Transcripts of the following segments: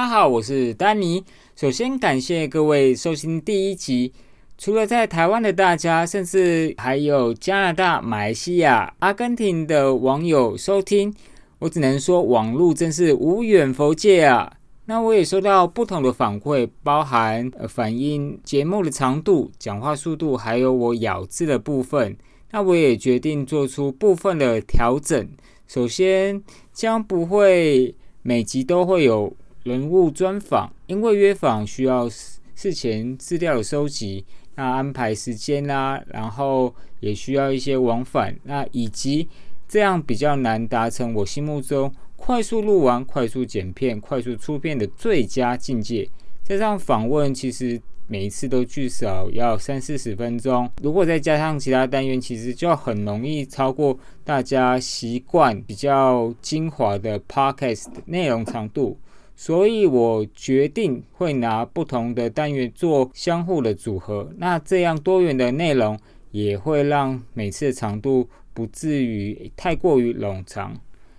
大家好，我是丹尼。首先感谢各位收听第一集。除了在台湾的大家，甚至还有加拿大、马来西亚、阿根廷的网友收听，我只能说网络真是无远佛界啊。那我也收到不同的反馈，包含反映节目的长度、讲话速度，还有我咬字的部分。那我也决定做出部分的调整。首先，将不会每集都会有人物专访，因为约访需要事前资料的收集。那安排时间啦，然后也需要一些往返，那以及这样比较难达成我心目中快速录完、快速剪片、快速出片的最佳境界。加上访问，其实每一次都至少要三四十分钟，如果再加上其他单元，其实就很容易超过大家习惯比较精华的 podcast 内容长度。所以我决定会拿不同的单元做相互的组合，那这样多元的内容也会让每次的长度不至于太过于冗长。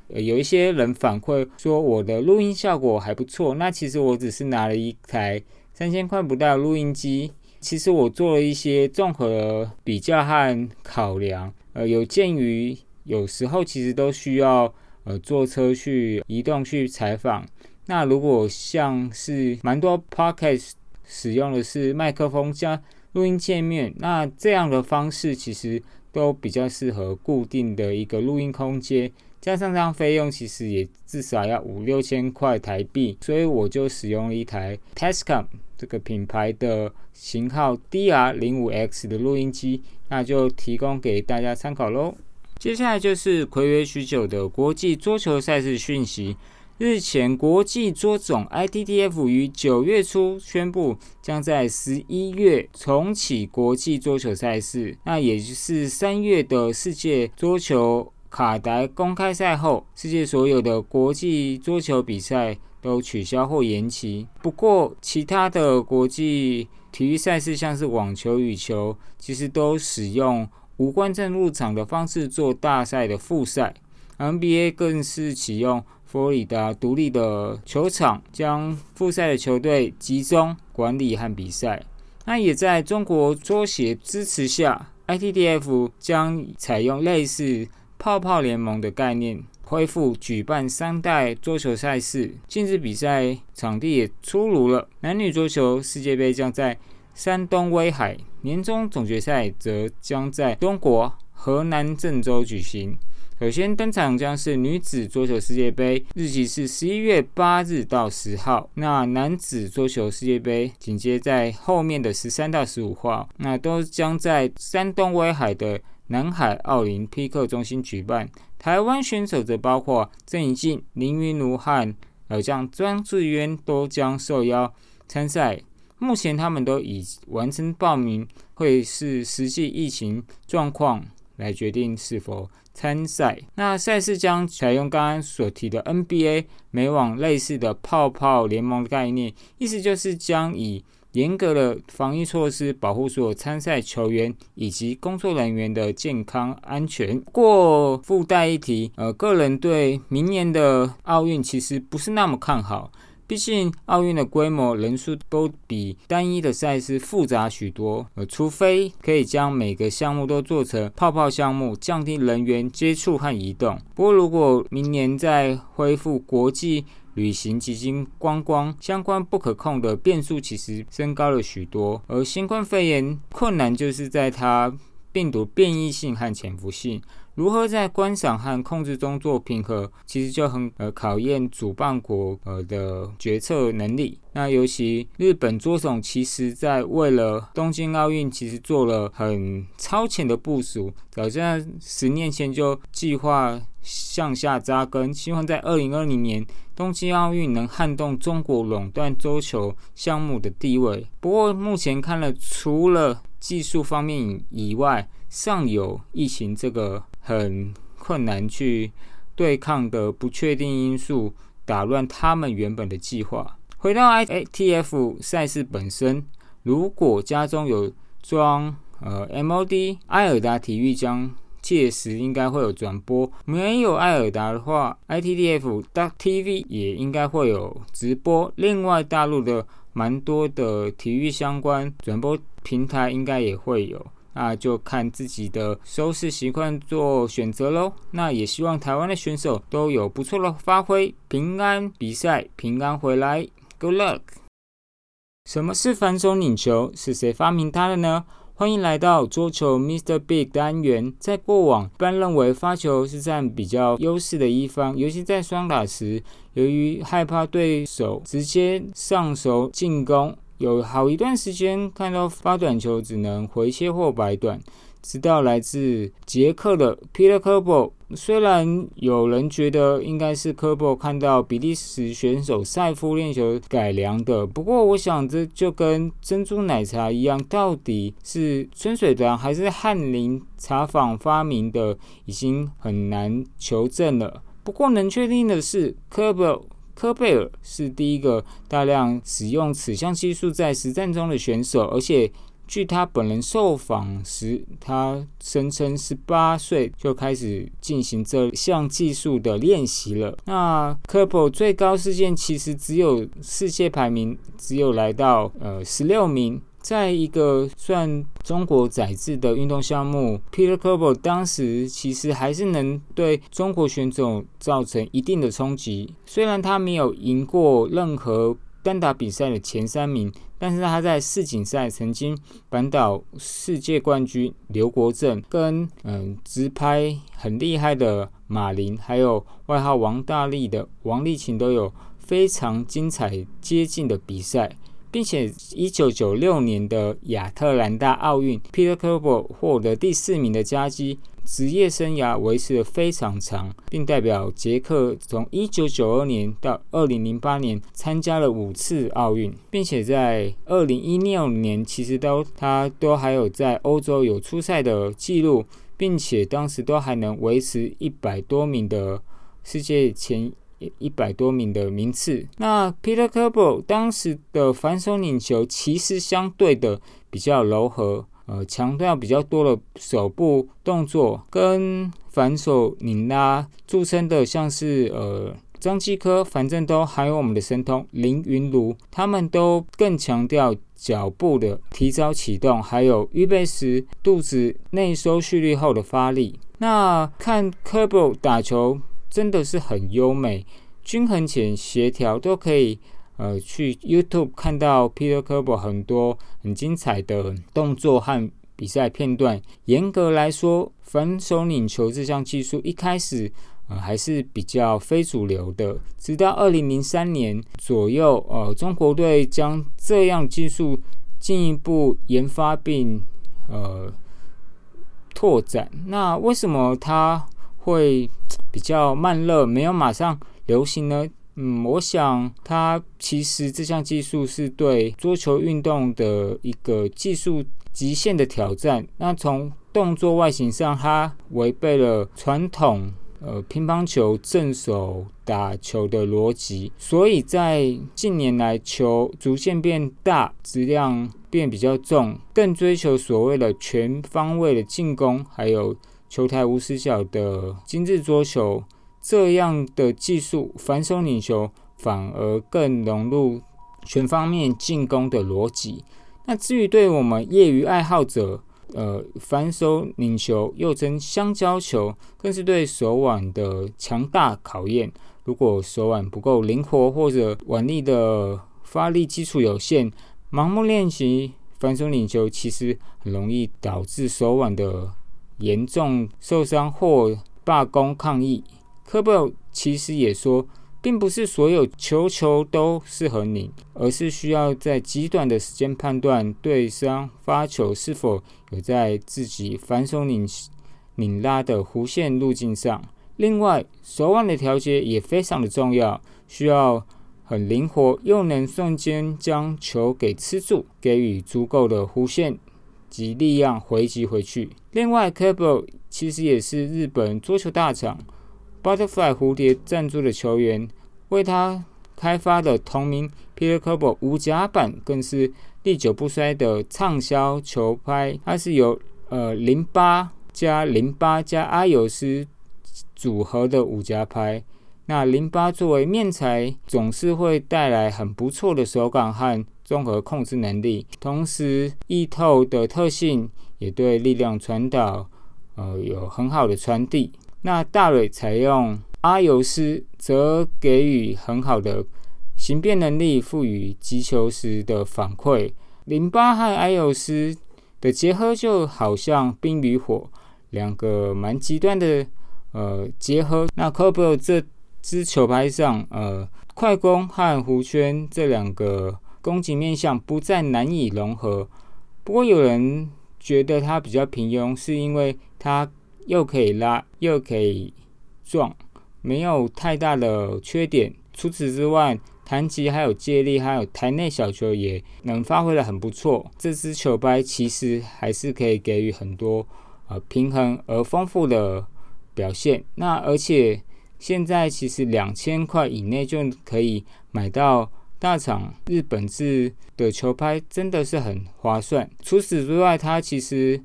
有一些人反馈说我的录音效果还不错，那其实我只是拿了一台三千块不到的录音机，其实我做了一些综合比较和考量。呃，有鉴于有时候其实都需要呃坐车去移动去采访。那如果像是蛮多 podcast 使用的是麦克风加录音界面，那这样的方式其实都比较适合固定的一个录音空间，加上这样费用其实也至少要五六千块台币，所以我就使用了一台 Tascam 这个品牌的型号 DR 零五 X 的录音机，那就提供给大家参考喽。接下来就是暌违许久的国际桌球赛事讯息。日前，国际桌总 ITTF 于九月初宣布，将在十一月重启国际桌球赛事。那也就是三月的世界桌球卡达公开赛后，世界所有的国际桌球比赛都取消或延期。不过，其他的国际体育赛事，像是网球、羽球，其实都使用无观众入场的方式做大赛的复赛。NBA 更是启用。佛罗里达独立的球场将复赛的球队集中管理和比赛。那也在中国桌协支持下，ITDF 将采用类似泡泡联盟的概念，恢复举办三代桌球赛事。近日比赛场地也出炉了，男女桌球世界杯将在山东威海，年终总决赛则将在中国河南郑州举行。首先登场将是女子桌球世界杯，日期是十一月八日到十号。那男子桌球世界杯紧接在后面的十三到十五号，那都将在山东威海的南海奥林匹克中心举办。台湾选手则包括郑怡静、林云如和老将庄智渊都将受邀参赛。目前他们都已完成报名，会视实际疫情状况来决定是否。参赛，那赛事将采用刚刚所提的 NBA 美网类似的泡泡联盟的概念，意思就是将以严格的防疫措施保护所有参赛球员以及工作人员的健康安全。过附带一提，呃，个人对明年的奥运其实不是那么看好。毕竟奥运的规模、人数都比单一的赛事复杂许多，呃，除非可以将每个项目都做成泡泡项目，降低人员接触和移动。不过，如果明年再恢复国际旅行基金观光相关不可控的变数，其实升高了许多。而新冠肺炎困难就是在它病毒变异性和潜伏性。如何在观赏和控制中做平衡，其实就很呃考验主办国呃的决策能力。那尤其日本桌总，其实在为了东京奥运，其实做了很超前的部署，早在十年前就计划向下扎根，希望在二零二零年东京奥运能撼动中国垄断桌球项目的地位。不过目前看了，除了技术方面以外，尚有疫情这个。很困难去对抗的不确定因素，打乱他们原本的计划。回到 ITF 赛事本身，如果家中有装呃 MOD，埃尔达体育将届时应该会有转播。没有艾尔达的话，ITDF Duck TV 也应该会有直播。另外，大陆的蛮多的体育相关转播平台应该也会有。那就看自己的收视习惯做选择喽。那也希望台湾的选手都有不错的发挥，平安比赛，平安回来，Good luck。什么是反手拧球？是谁发明它的呢？欢迎来到桌球 Mr. Big 单元。在过往，一般认为发球是占比较优势的一方，尤其在双打时，由于害怕对手直接上手进攻。有好一段时间看到发短球只能回切或摆短，直到来自捷克的 Peter Kerbo。虽然有人觉得应该是 Kerbo 看到比利时选手赛夫练球改良的，不过我想这就跟珍珠奶茶一样，到底是春水堂还是翰林茶坊发明的，已经很难求证了。不过能确定的是，Kerbo。科贝尔是第一个大量使用此项技术在实战中的选手，而且据他本人受访时，他声称十八岁就开始进行这项技术的练习了。那科贝尔最高事件其实只有世界排名只有来到呃十六名。在一个算中国载制的运动项目，Peter Kerber 当时其实还是能对中国选手造成一定的冲击。虽然他没有赢过任何单打比赛的前三名，但是他在世锦赛曾经扳倒世界冠军刘国正，跟嗯直拍很厉害的马林，还有外号王大力的王励勤都有非常精彩接近的比赛。并且，一九九六年的亚特兰大奥运，Peter c o b e r 获得第四名的佳绩，职业生涯维持的非常长，并代表捷克从一九九二年到二零零八年参加了五次奥运，并且在二零一六年，其实都他都还有在欧洲有出赛的记录，并且当时都还能维持一百多名的世界前。一百多名的名次。那 Peter Kerber 当时的反手拧球其实相对的比较柔和，呃，强调比较多的手部动作，跟反手拧拉著称的，像是呃张继科、樊振东，还有我们的神通林云如，他们都更强调脚步的提早启动，还有预备时肚子内收蓄力后的发力。那看 Kerber 打球。真的是很优美、均衡且协调，都可以呃去 YouTube 看到 Peter Kerber 很多很精彩的动作和比赛片段。严格来说，反手拧球这项技术一开始呃还是比较非主流的，直到二零零三年左右，呃中国队将这样技术进一步研发并呃拓展。那为什么它会？比较慢热，没有马上流行呢。嗯，我想它其实这项技术是对桌球运动的一个技术极限的挑战。那从动作外形上，它违背了传统呃乒乓球正手打球的逻辑，所以在近年来球逐渐变大，质量变比较重，更追求所谓的全方位的进攻，还有。球台无死角的精致桌球，这样的技术反手拧球反而更融入全方面进攻的逻辑。那至于对我们业余爱好者，呃，反手拧球又称香蕉球，更是对手腕的强大考验。如果手腕不够灵活，或者腕力的发力基础有限，盲目练习反手拧球，其实很容易导致手腕的。严重受伤或罢工抗议，科贝尔其实也说，并不是所有球球都适合拧，而是需要在极短的时间判断对方发球是否有在自己反手拧拧拉的弧线路径上。另外，手腕的调节也非常的重要，需要很灵活，又能瞬间将球给吃住，给予足够的弧线。及力量回击回去。另外 k a b l 其实也是日本桌球大厂 Butterfly 蝴蝶赞助的球员，为他开发的同名 Peter k a b l 无甲板更是历久不衰的畅销球拍。它是由呃零八加淋巴加阿尤斯组合的五夹拍。那淋巴作为面材，总是会带来很不错的手感和综合控制能力，同时易透的特性也对力量传导，呃，有很好的传递。那大蕊采用阿尤斯，则给予很好的形变能力，赋予击球时的反馈。淋巴和阿尤斯的结合，就好像冰与火，两个蛮极端的呃结合。那 c o b o 这支球拍上，呃，快攻和弧圈这两个攻击面向不再难以融合。不过有人觉得它比较平庸，是因为它又可以拉又可以撞，没有太大的缺点。除此之外，弹击还有借力，还有台内小球也能发挥的很不错。这支球拍其实还是可以给予很多呃平衡而丰富的表现。那而且。现在其实两千块以内就可以买到大厂日本制的球拍，真的是很划算。除此之外，它其实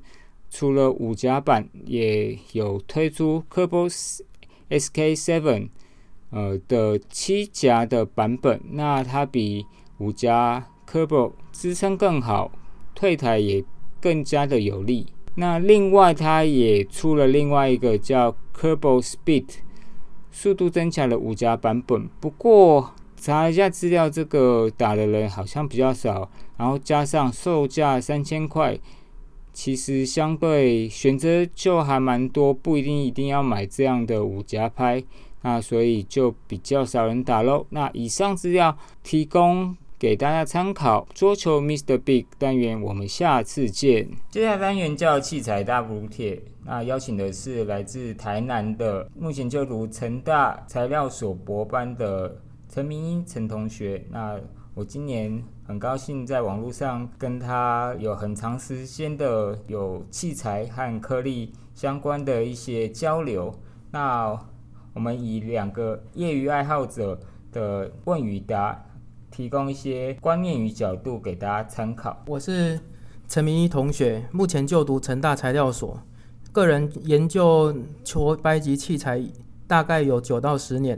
除了五夹版，也有推出 Kerbo SK Seven 呃的七夹的版本。那它比五夹 Kerbo 支撑更好，退台也更加的有力。那另外，它也出了另外一个叫 Kerbo Speed。速度增强了五加版本，不过查一下资料，这个打的人好像比较少。然后加上售价三千块，其实相对选择就还蛮多，不一定一定要买这样的五夹拍，那所以就比较少人打喽。那以上资料提供。给大家参考桌球 Mr. Big 单元，我们下次见。接下来单元叫器材大补贴，那邀请的是来自台南的，目前就读成大材料所博班的陈明英陈同学。那我今年很高兴在网络上跟他有很长时间的有器材和颗粒相关的一些交流。那我们以两个业余爱好者的问与答。提供一些观念与角度给大家参考。我是陈明一同学，目前就读成大材料所，个人研究球拍及器材大概有九到十年。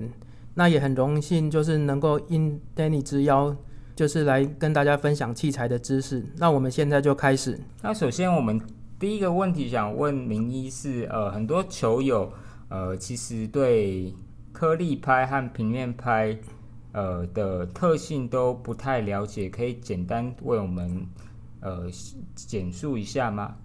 那也很荣幸，就是能够应 Danny 之邀，就是来跟大家分享器材的知识。那我们现在就开始。那首先我们第一个问题想问明一是，呃，很多球友，呃，其实对颗粒拍和平面拍。呃的特性都不太了解，可以简单为我们呃简述一下吗？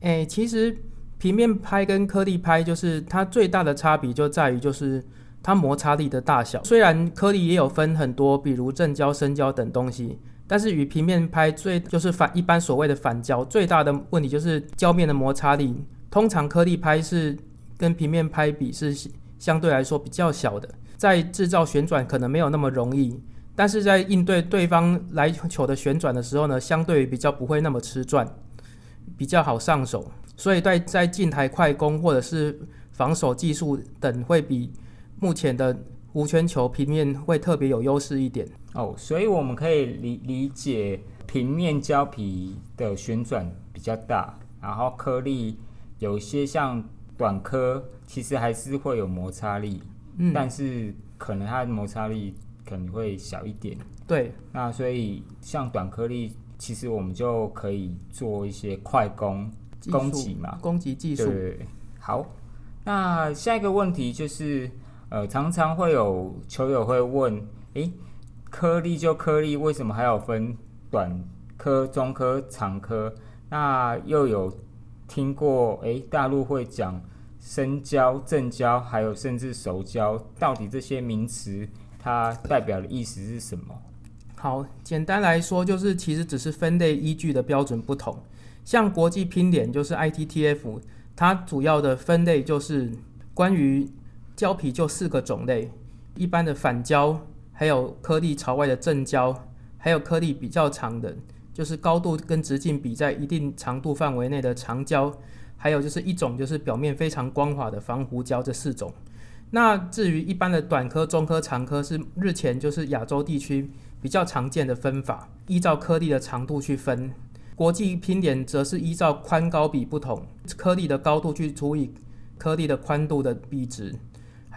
诶，其实平面拍跟颗粒拍就是它最大的差别就在于就是它摩擦力的大小。虽然颗粒也有分很多，比如正胶、深胶等东西，但是与平面拍最就是反一般所谓的反胶最大的问题就是胶面的摩擦力。通常颗粒拍是跟平面拍比是相对来说比较小的。在制造旋转可能没有那么容易，但是在应对对方来球的旋转的时候呢，相对比较不会那么吃转，比较好上手。所以在在近台快攻或者是防守技术等，会比目前的无圈球平面会特别有优势一点。哦，所以我们可以理理解平面胶皮的旋转比较大，然后颗粒有些像短颗，其实还是会有摩擦力。嗯但是可能它的摩擦力可能会小一点。对，那所以像短颗粒，其实我们就可以做一些快攻攻击嘛，攻击技术。对，好。那下一个问题就是，呃，常常会有球友会问，诶，颗粒就颗粒，为什么还要分短颗、中颗、长颗？那又有听过，诶，大陆会讲。深胶、正胶，还有甚至熟胶，到底这些名词它代表的意思是什么？好，简单来说，就是其实只是分类依据的标准不同。像国际拼点就是 ITTF，它主要的分类就是关于胶皮就四个种类：一般的反胶，还有颗粒朝外的正胶，还有颗粒比较长的，就是高度跟直径比在一定长度范围内的长胶。还有就是一种就是表面非常光滑的防糊胶，这四种。那至于一般的短颗、中颗、长颗，是日前就是亚洲地区比较常见的分法，依照颗粒的长度去分。国际拼点则是依照宽高比不同，颗粒的高度去除以颗粒的宽度的比值，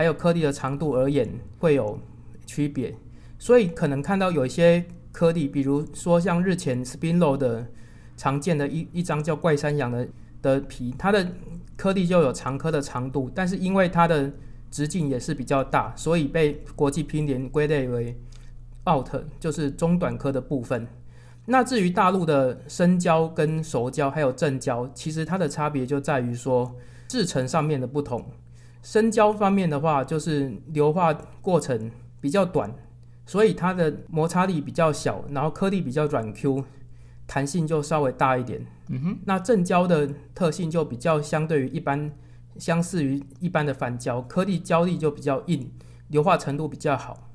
还有颗粒的长度而言会有区别。所以可能看到有一些颗粒，比如说像日前 Spinlo 的常见的一一张叫怪山羊的的皮，它的颗粒就有长颗的长度，但是因为它的直径也是比较大，所以被国际拼联归类为 out，就是中短颗的部分。那至于大陆的生胶跟熟胶还有正胶，其实它的差别就在于说制成上面的不同。生胶方面的话，就是硫化过程比较短。所以它的摩擦力比较小，然后颗粒比较软 Q，弹性就稍微大一点。嗯哼，那正胶的特性就比较相对于一般，相似于一般的反胶，颗粒胶粒就比较硬，硫化程度比较好。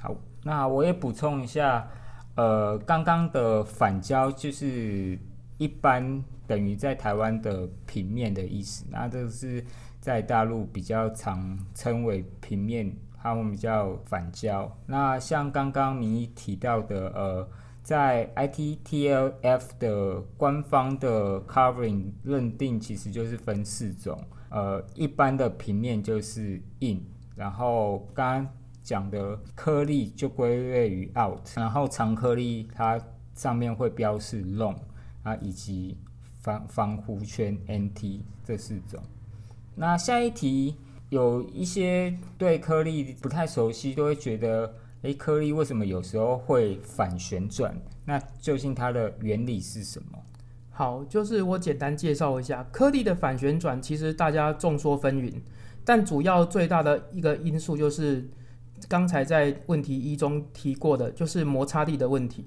好，那我也补充一下，呃，刚刚的反胶就是一般等于在台湾的平面的意思，那这是在大陆比较常称为平面。他们比较反胶。那像刚刚你提到的，呃，在 ITTLF 的官方的 covering 认定，其实就是分四种。呃，一般的平面就是硬，然后刚刚讲的颗粒就归类于 out，然后长颗粒它上面会标示 long 啊，以及防防弧圈 NT 这四种。那下一题。有一些对颗粒不太熟悉，都会觉得，诶，颗粒为什么有时候会反旋转？那究竟它的原理是什么？好，就是我简单介绍一下颗粒的反旋转。其实大家众说纷纭，但主要最大的一个因素就是刚才在问题一中提过的，就是摩擦力的问题。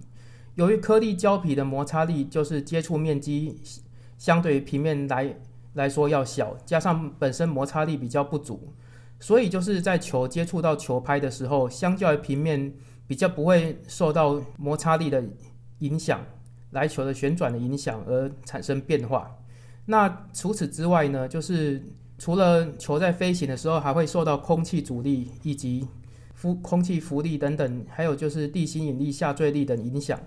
由于颗粒胶皮的摩擦力就是接触面积相对于平面来。来说要小，加上本身摩擦力比较不足，所以就是在球接触到球拍的时候，相较于平面比较不会受到摩擦力的影响，来球的旋转的影响而产生变化。那除此之外呢，就是除了球在飞行的时候还会受到空气阻力以及浮空气浮力等等，还有就是地心引力、下坠力等影响。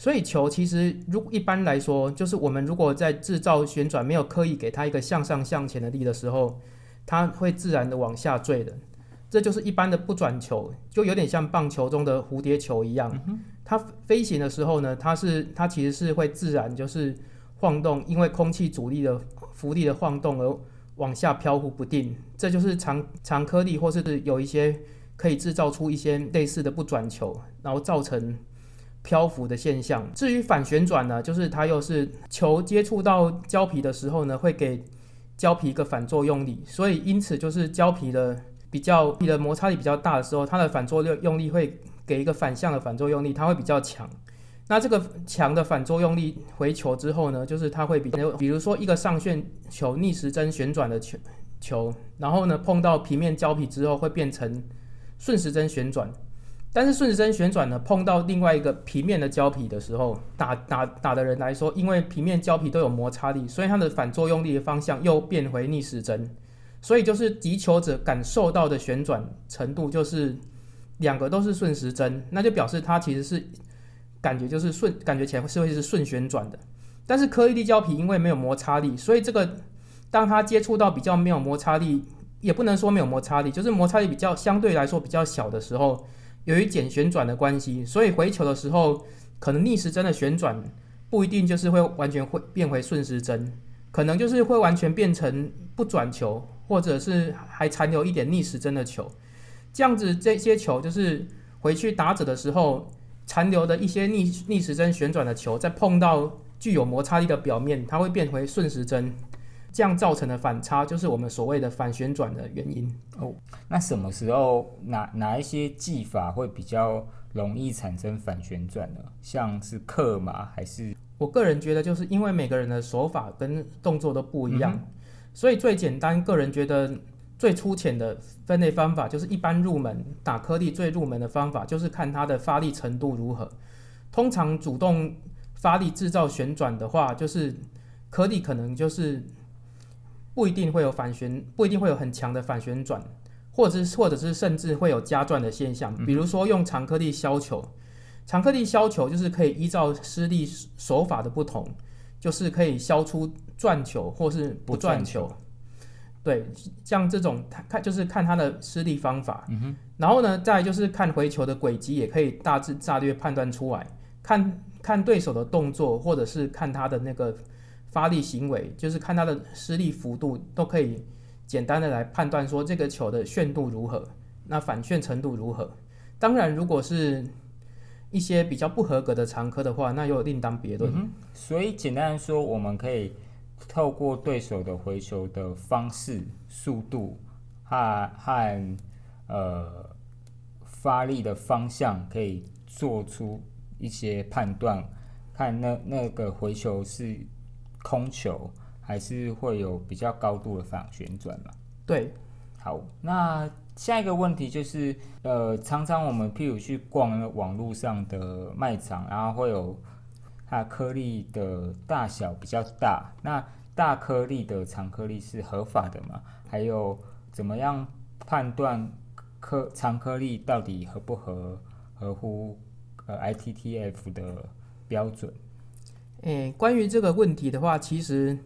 所以球其实，如一般来说，就是我们如果在制造旋转，没有刻意给它一个向上向前的力的时候，它会自然的往下坠的。这就是一般的不转球，就有点像棒球中的蝴蝶球一样。它飞行的时候呢，它是它其实是会自然就是晃动，因为空气阻力的浮力的晃动而往下飘忽不定。这就是长长颗粒或是有一些可以制造出一些类似的不转球，然后造成。漂浮的现象。至于反旋转呢，就是它又是球接触到胶皮的时候呢，会给胶皮一个反作用力，所以因此就是胶皮的比较你的摩擦力比较大的时候，它的反作用力会给一个反向的反作用力，它会比较强。那这个强的反作用力回球之后呢，就是它会比比如说一个上旋球逆时针旋转的球球，然后呢碰到平面胶皮之后会变成顺时针旋转。但是顺时针旋转呢，碰到另外一个平面的胶皮的时候，打打打的人来说，因为平面胶皮都有摩擦力，所以它的反作用力的方向又变回逆时针，所以就是击球者感受到的旋转程度就是两个都是顺时针，那就表示它其实是感觉就是顺，感觉起来是会是顺旋转的。但是颗粒胶皮因为没有摩擦力，所以这个当它接触到比较没有摩擦力，也不能说没有摩擦力，就是摩擦力比较相对来说比较小的时候。由于减旋转的关系，所以回球的时候，可能逆时针的旋转不一定就是会完全会变回顺时针，可能就是会完全变成不转球，或者是还残留一点逆时针的球。这样子，这些球就是回去打者的时候，残留的一些逆逆时针旋转的球，在碰到具有摩擦力的表面，它会变回顺时针。这样造成的反差，就是我们所谓的反旋转的原因哦。那什么时候哪哪一些技法会比较容易产生反旋转呢？像是克吗？还是？我个人觉得，就是因为每个人的手法跟动作都不一样，所以最简单，个人觉得最粗浅的分类方法，就是一般入门打颗粒最入门的方法，就是看它的发力程度如何。通常主动发力制造旋转的话，就是颗粒可能就是。不一定会有反旋，不一定会有很强的反旋转，或者是或者是甚至会有加转的现象。比如说用长颗粒削球，长颗粒削球就是可以依照施力手法的不同，就是可以削出转球或是不转球。对，像这种看就是看它的施力方法，嗯哼，然后呢，再就是看回球的轨迹，也可以大致大略判断出来。看看对手的动作，或者是看他的那个发力行为，就是看他的施力幅度，都可以简单的来判断说这个球的旋度如何，那反旋程度如何。当然，如果是一些比较不合格的常科的话，那又另当别论。所以简单说，我们可以透过对手的回球的方式、速度和和呃发力的方向，可以做出一些判断，看那那个回球是空球，还是会有比较高度的反旋转嘛？对，好，那下一个问题就是，呃，常常我们譬如去逛那网络上的卖场，然后会有它颗粒的大小比较大，那大颗粒的长颗粒是合法的吗？还有怎么样判断颗长颗粒到底合不合合乎呃 ITTF 的标准？诶，关于这个问题的话，其实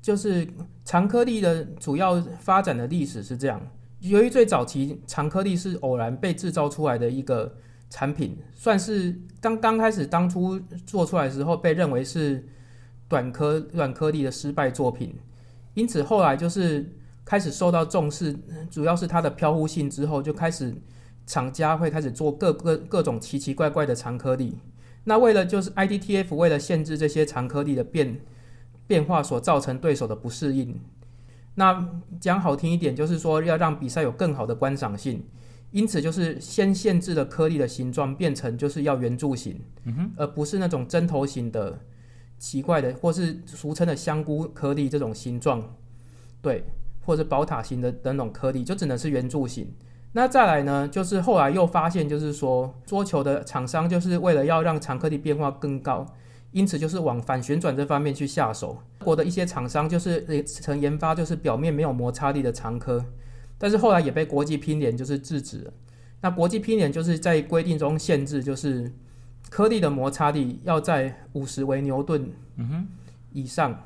就是长颗粒的主要发展的历史是这样。由于最早期长颗粒是偶然被制造出来的一个产品，算是刚刚开始当初做出来的时候被认为是短颗软颗粒的失败作品，因此后来就是开始受到重视，主要是它的飘忽性之后，就开始厂家会开始做各个各种奇奇怪怪的长颗粒。那为了就是 IDTF 为了限制这些长颗粒的变变化所造成对手的不适应，那讲好听一点就是说要让比赛有更好的观赏性，因此就是先限制了颗粒的形状变成就是要圆柱形，嗯哼，而不是那种针头形的奇怪的或是俗称的香菇颗粒这种形状，对，或者宝塔形的等种颗粒就只能是圆柱形。那再来呢，就是后来又发现，就是说桌球的厂商就是为了要让长颗粒变化更高，因此就是往反旋转这方面去下手。国的一些厂商就是也曾研发就是表面没有摩擦力的长颗，但是后来也被国际乒联就是制止了。那国际乒联就是在规定中限制，就是颗粒的摩擦力要在五十微牛顿以上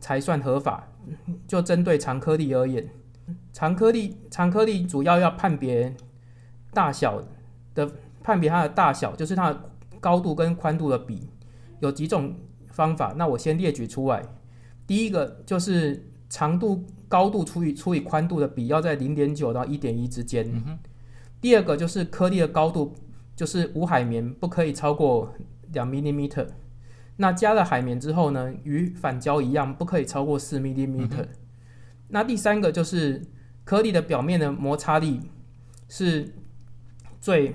才算合法。就针对长颗粒而言，长颗粒长颗粒主要要判别大小的判别它的大小，就是它的高度跟宽度的比，有几种方法。那我先列举出来。第一个就是长度高度除以除以宽度的比要在零点九到一点一之间。第二个就是颗粒的高度，就是无海绵不可以超过两 m m。那加了海绵之后呢，与反胶一样，不可以超过四 m m。那第三个就是颗粒的表面的摩擦力是最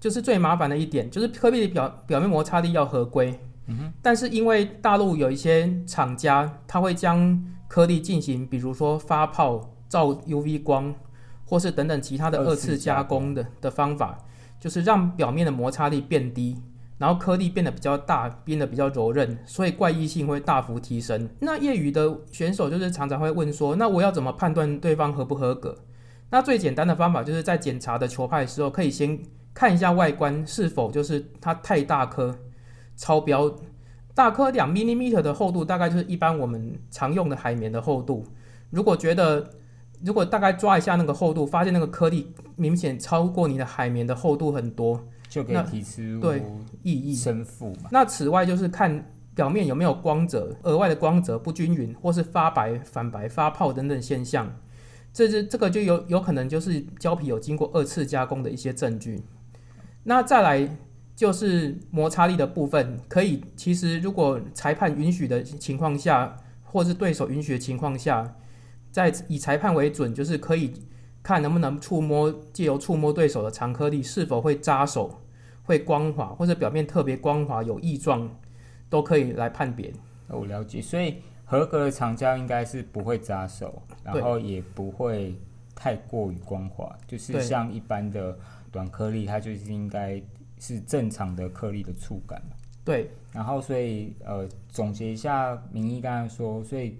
就是最麻烦的一点，就是颗粒的表表面摩擦力要合规。嗯哼，但是因为大陆有一些厂家，他会将颗粒进行，比如说发泡、照 UV 光，或是等等其他的二次加工的的方法，就是让表面的摩擦力变低，然后颗粒变得比较大，变得比较柔韧，所以怪异性会大幅提升。那业余的选手就是常常会问说，那我要怎么判断对方合不合格？那最简单的方法就是在检查的球拍的时候，可以先看一下外观是否就是它太大颗。超标，大颗两 millimeter 的厚度大概就是一般我们常用的海绵的厚度。如果觉得如果大概抓一下那个厚度，发现那个颗粒明显超过你的海绵的厚度很多，就可以提出对异议胜负嘛。那此外就是看表面有没有光泽，额外的光泽不均匀，或是发白、反白、发泡等等现象。这是这个就有有可能就是胶皮有经过二次加工的一些证据。那再来。就是摩擦力的部分，可以其实如果裁判允许的情况下，或是对手允许的情况下，在以裁判为准，就是可以看能不能触摸，借由触摸对手的长颗粒是否会扎手、会光滑，或者表面特别光滑有异状，都可以来判别。我了解，所以合格的长胶应该是不会扎手，然后也不会太过于光滑，就是像一般的短颗粒，它就是应该。是正常的颗粒的触感对，然后所以呃总结一下，明义刚才说，所以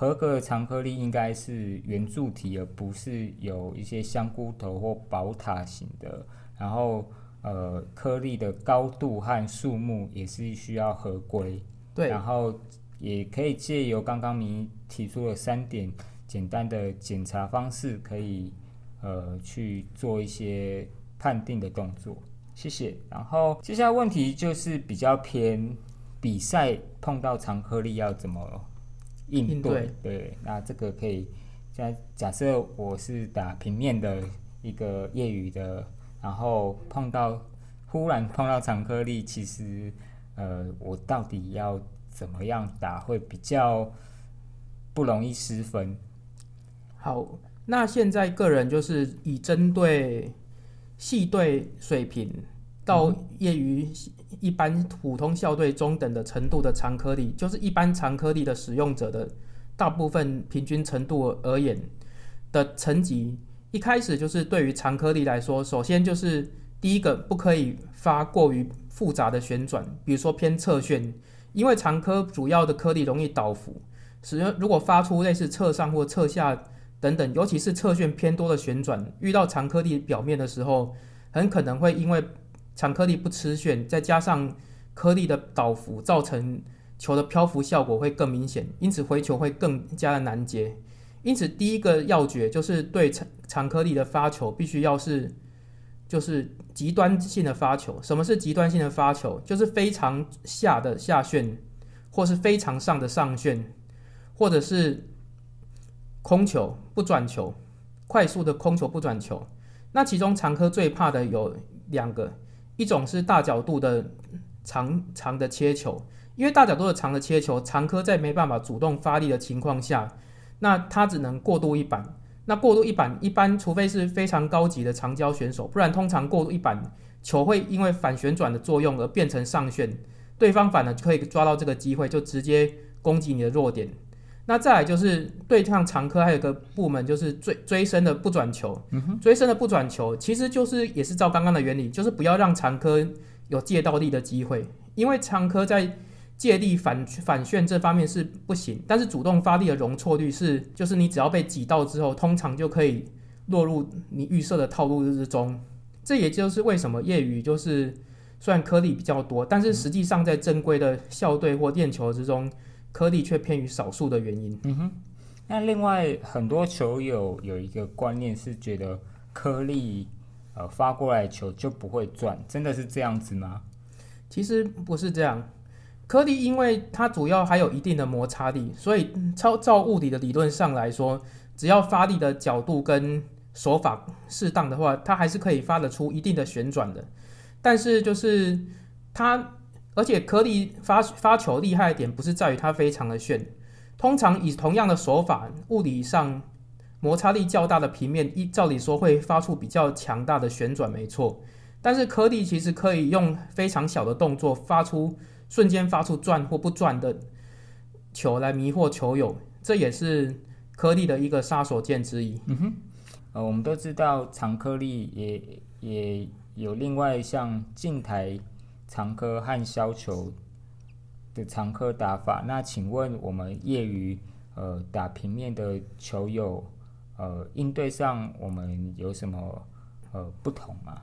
合格的长颗粒应该是圆柱体，而不是有一些香菇头或宝塔型的。然后呃颗粒的高度和数目也是需要合规。对，然后也可以借由刚刚你提出了三点简单的检查方式，可以呃去做一些判定的动作。谢谢。然后接下来问题就是比较偏比赛碰到长颗粒要怎么应对？对，那这个可以，假假设我是打平面的一个业余的，然后碰到忽然碰到长颗粒，其实。呃，我到底要怎么样打会比较不容易失分？好，那现在个人就是以针对系队水平到业余一般普通校队中等的程度的长颗粒，就是一般长颗粒的使用者的大部分平均程度而言的层级，一开始就是对于长颗粒来说，首先就是第一个不可以发过于。复杂的旋转，比如说偏侧旋，因为长颗主要的颗粒容易倒伏，使用如果发出类似侧上或侧下等等，尤其是侧旋偏多的旋转，遇到长颗粒表面的时候，很可能会因为长颗粒不吃旋，再加上颗粒的倒伏，造成球的漂浮效果会更明显，因此回球会更加的难接。因此，第一个要诀就是对长长颗粒的发球必须要是。就是极端性的发球。什么是极端性的发球？就是非常下的下旋，或是非常上的上旋，或者是空球不转球，快速的空球不转球。那其中长科最怕的有两个，一种是大角度的长长的切球，因为大角度的长的切球，长科在没办法主动发力的情况下，那它只能过渡一板。那过渡一板一般，除非是非常高级的长焦选手，不然通常过渡一板球会因为反旋转的作用而变成上旋，对方反而可以抓到这个机会，就直接攻击你的弱点。那再来就是对抗长科，还有个部门就是追追身的不转球，追身的不转球其实就是也是照刚刚的原理，就是不要让长科有借到力的机会，因为长科在。借力反反旋这方面是不行，但是主动发力的容错率是，就是你只要被挤到之后，通常就可以落入你预设的套路之中。这也就是为什么业余就是虽然颗粒比较多，但是实际上在正规的校队或练球之中，颗粒却偏于少数的原因。嗯哼。那另外很多球友有一个观念是觉得颗粒呃发过来球就不会转，真的是这样子吗？其实不是这样。颗粒因为它主要还有一定的摩擦力，所以超照物理的理论上来说，只要发力的角度跟手法适当的话，它还是可以发得出一定的旋转的。但是就是它，而且颗粒发发球厉害的点不是在于它非常的炫，通常以同样的手法，物理上摩擦力较大的平面，一照理说会发出比较强大的旋转，没错。但是颗粒其实可以用非常小的动作发出。瞬间发出转或不转的球来迷惑球友，这也是颗粒的一个杀手锏之一。嗯哼，呃，我们都知道长颗粒也也有另外像近台长科和削球的长科打法。那请问我们业余呃打平面的球友，呃应对上我们有什么呃不同吗？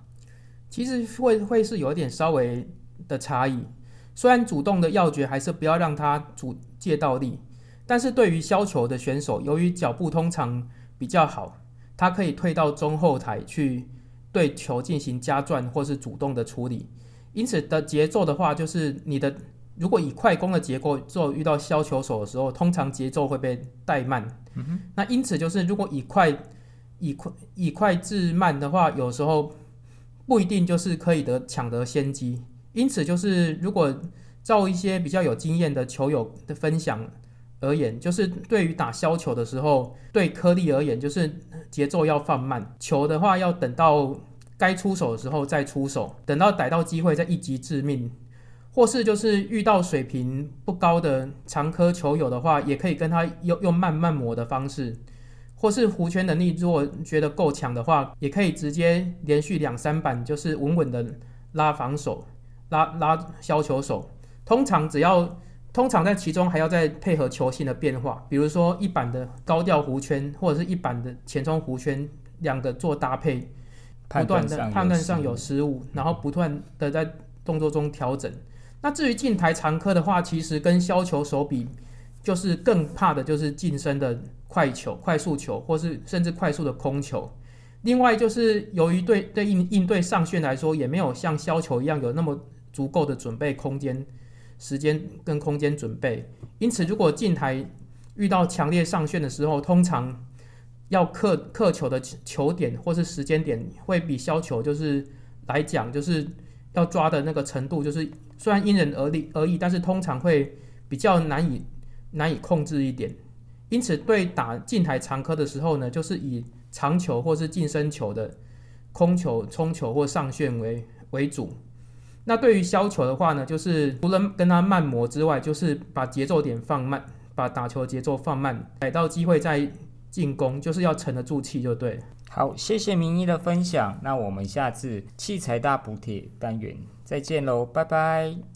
其实会会是有点稍微的差异。虽然主动的要诀还是不要让他主借到力，但是对于削球的选手，由于脚步通常比较好，他可以退到中后台去对球进行加转或是主动的处理。因此的节奏的话，就是你的如果以快攻的结构做遇到削球手的时候，通常节奏会被怠慢。那因此就是如果以快以快以快制慢的话，有时候不一定就是可以得抢得先机。因此，就是如果照一些比较有经验的球友的分享而言，就是对于打削球的时候，对颗粒而言，就是节奏要放慢，球的话要等到该出手的时候再出手，等到逮到机会再一击致命，或是就是遇到水平不高的长颗球友的话，也可以跟他用用慢慢磨的方式，或是弧圈能力如果觉得够强的话，也可以直接连续两三板就是稳稳的拉防守。拉拉削球手，通常只要通常在其中还要再配合球性的变化，比如说一板的高调弧圈或者是一板的前冲弧圈，两个做搭配，不断的判断上有失失误，然后不断的在动作中调整。那至于近台长科的话，其实跟削球手比，就是更怕的就是近身的快球、快速球，或是甚至快速的空球。另外就是由于对对应应对上旋来说，也没有像削球一样有那么足够的准备空间、时间跟空间准备。因此，如果近台遇到强烈上旋的时候，通常要克克球的球点或是时间点，会比削球就是来讲，就是要抓的那个程度，就是虽然因人而异而异，但是通常会比较难以难以控制一点。因此，对打近台长科的时候呢，就是以长球或是近身球的空球、冲球或上旋为为主。那对于削球的话呢，就是除了跟它慢磨之外，就是把节奏点放慢，把打球节奏放慢，逮到机会再进攻，就是要沉得住气就对。好，谢谢明一的分享。那我们下次器材大补贴单元再见喽，拜拜。